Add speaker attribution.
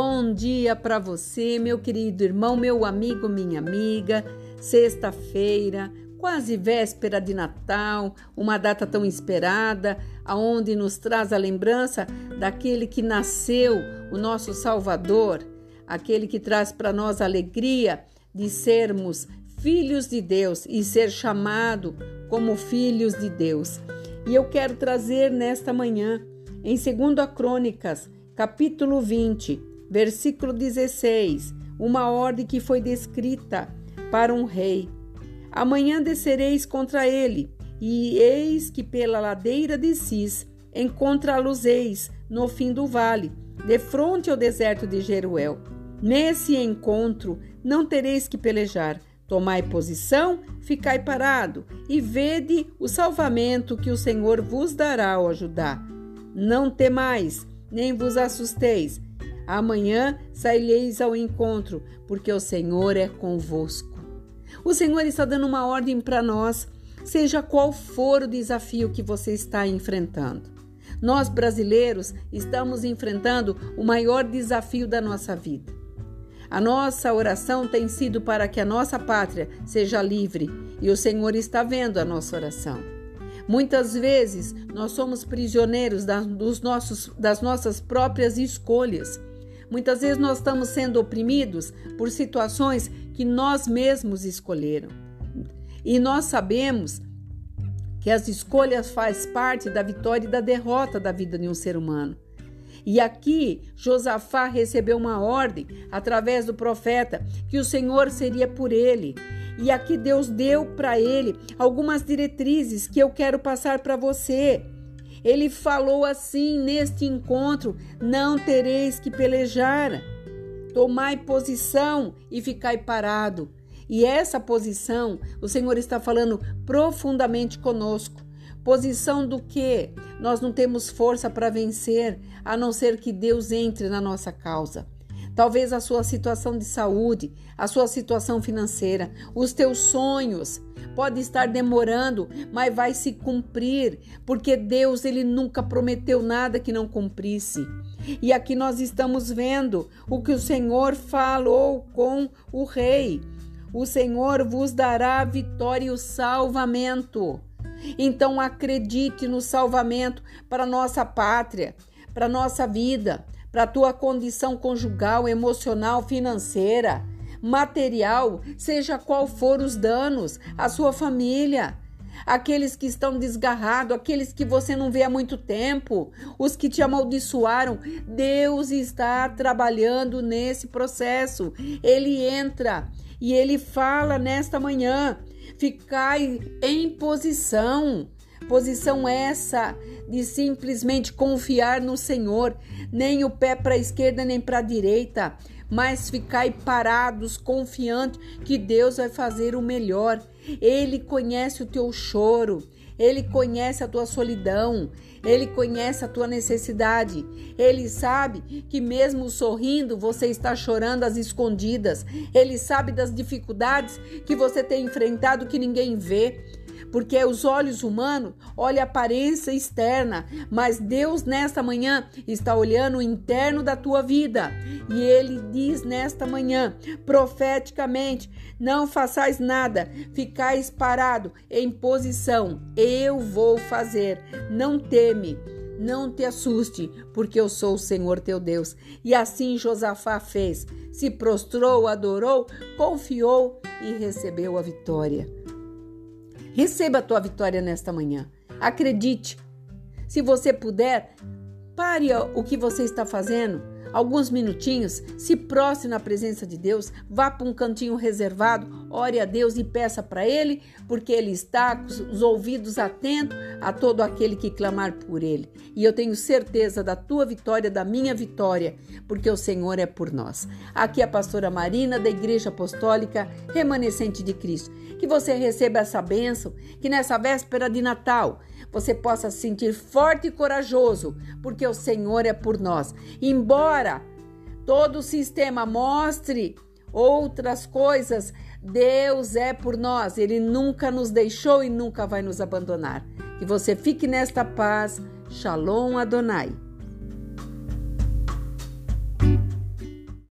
Speaker 1: Bom dia para você, meu querido irmão, meu amigo, minha amiga. Sexta-feira, quase véspera de Natal, uma data tão esperada, aonde nos traz a lembrança daquele que nasceu, o nosso Salvador, aquele que traz para nós a alegria de sermos filhos de Deus e ser chamado como filhos de Deus. E eu quero trazer nesta manhã, em 2 Crônicas, capítulo 20, versículo 16, uma ordem que foi descrita para um rei. Amanhã descereis contra ele, e eis que pela ladeira de Cis encontrá-los-eis no fim do vale, de fronte ao deserto de Jeruel. Nesse encontro não tereis que pelejar. Tomai posição, ficai parado, e vede o salvamento que o Senhor vos dará ao ajudar. Não temais, nem vos assusteis, Amanhã saireis ao encontro, porque o Senhor é convosco. O Senhor está dando uma ordem para nós, seja qual for o desafio que você está enfrentando. Nós brasileiros estamos enfrentando o maior desafio da nossa vida. A nossa oração tem sido para que a nossa pátria seja livre e o Senhor está vendo a nossa oração. Muitas vezes nós somos prisioneiros dos nossos, das nossas próprias escolhas Muitas vezes nós estamos sendo oprimidos por situações que nós mesmos escolheram. E nós sabemos que as escolhas faz parte da vitória e da derrota da vida de um ser humano. E aqui Josafá recebeu uma ordem através do profeta que o Senhor seria por ele. E aqui Deus deu para ele algumas diretrizes que eu quero passar para você. Ele falou assim neste encontro: Não tereis que pelejar. Tomai posição e ficai parado. E essa posição, o Senhor está falando profundamente conosco. Posição do que nós não temos força para vencer, a não ser que Deus entre na nossa causa. Talvez a sua situação de saúde, a sua situação financeira, os teus sonhos pode estar demorando, mas vai se cumprir, porque Deus ele nunca prometeu nada que não cumprisse. E aqui nós estamos vendo o que o Senhor falou com o rei. O Senhor vos dará a vitória e o salvamento. Então acredite no salvamento para nossa pátria, para nossa vida para a tua condição conjugal, emocional, financeira, material, seja qual for os danos, a sua família, aqueles que estão desgarrados, aqueles que você não vê há muito tempo, os que te amaldiçoaram. Deus está trabalhando nesse processo. Ele entra e ele fala nesta manhã: ficai em posição Posição essa de simplesmente confiar no Senhor, nem o pé para a esquerda nem para a direita, mas ficai parados, confiantes que Deus vai fazer o melhor. Ele conhece o teu choro, ele conhece a tua solidão, ele conhece a tua necessidade. Ele sabe que mesmo sorrindo, você está chorando às escondidas. Ele sabe das dificuldades que você tem enfrentado que ninguém vê porque os olhos humanos olham a aparência externa, mas Deus nesta manhã está olhando o interno da tua vida. E ele diz nesta manhã, profeticamente: não façais nada, ficais parado em posição. Eu vou fazer. Não teme. Não te assuste, porque eu sou o Senhor teu Deus. E assim Josafá fez: se prostrou, adorou, confiou e recebeu a vitória. Receba a tua vitória nesta manhã. Acredite. Se você puder, pare o que você está fazendo alguns minutinhos, se prostre na presença de Deus, vá para um cantinho reservado, ore a Deus e peça para Ele, porque Ele está com os ouvidos atentos a todo aquele que clamar por Ele. E eu tenho certeza da tua vitória, da minha vitória, porque o Senhor é por nós. Aqui é a pastora Marina, da Igreja Apostólica Remanescente de Cristo. Que você receba essa bênção, que nessa véspera de Natal você possa se sentir forte e corajoso, porque o Senhor é por nós. Todo o sistema mostre outras coisas, Deus é por nós. Ele nunca nos deixou e nunca vai nos abandonar. Que você fique nesta paz. Shalom Adonai.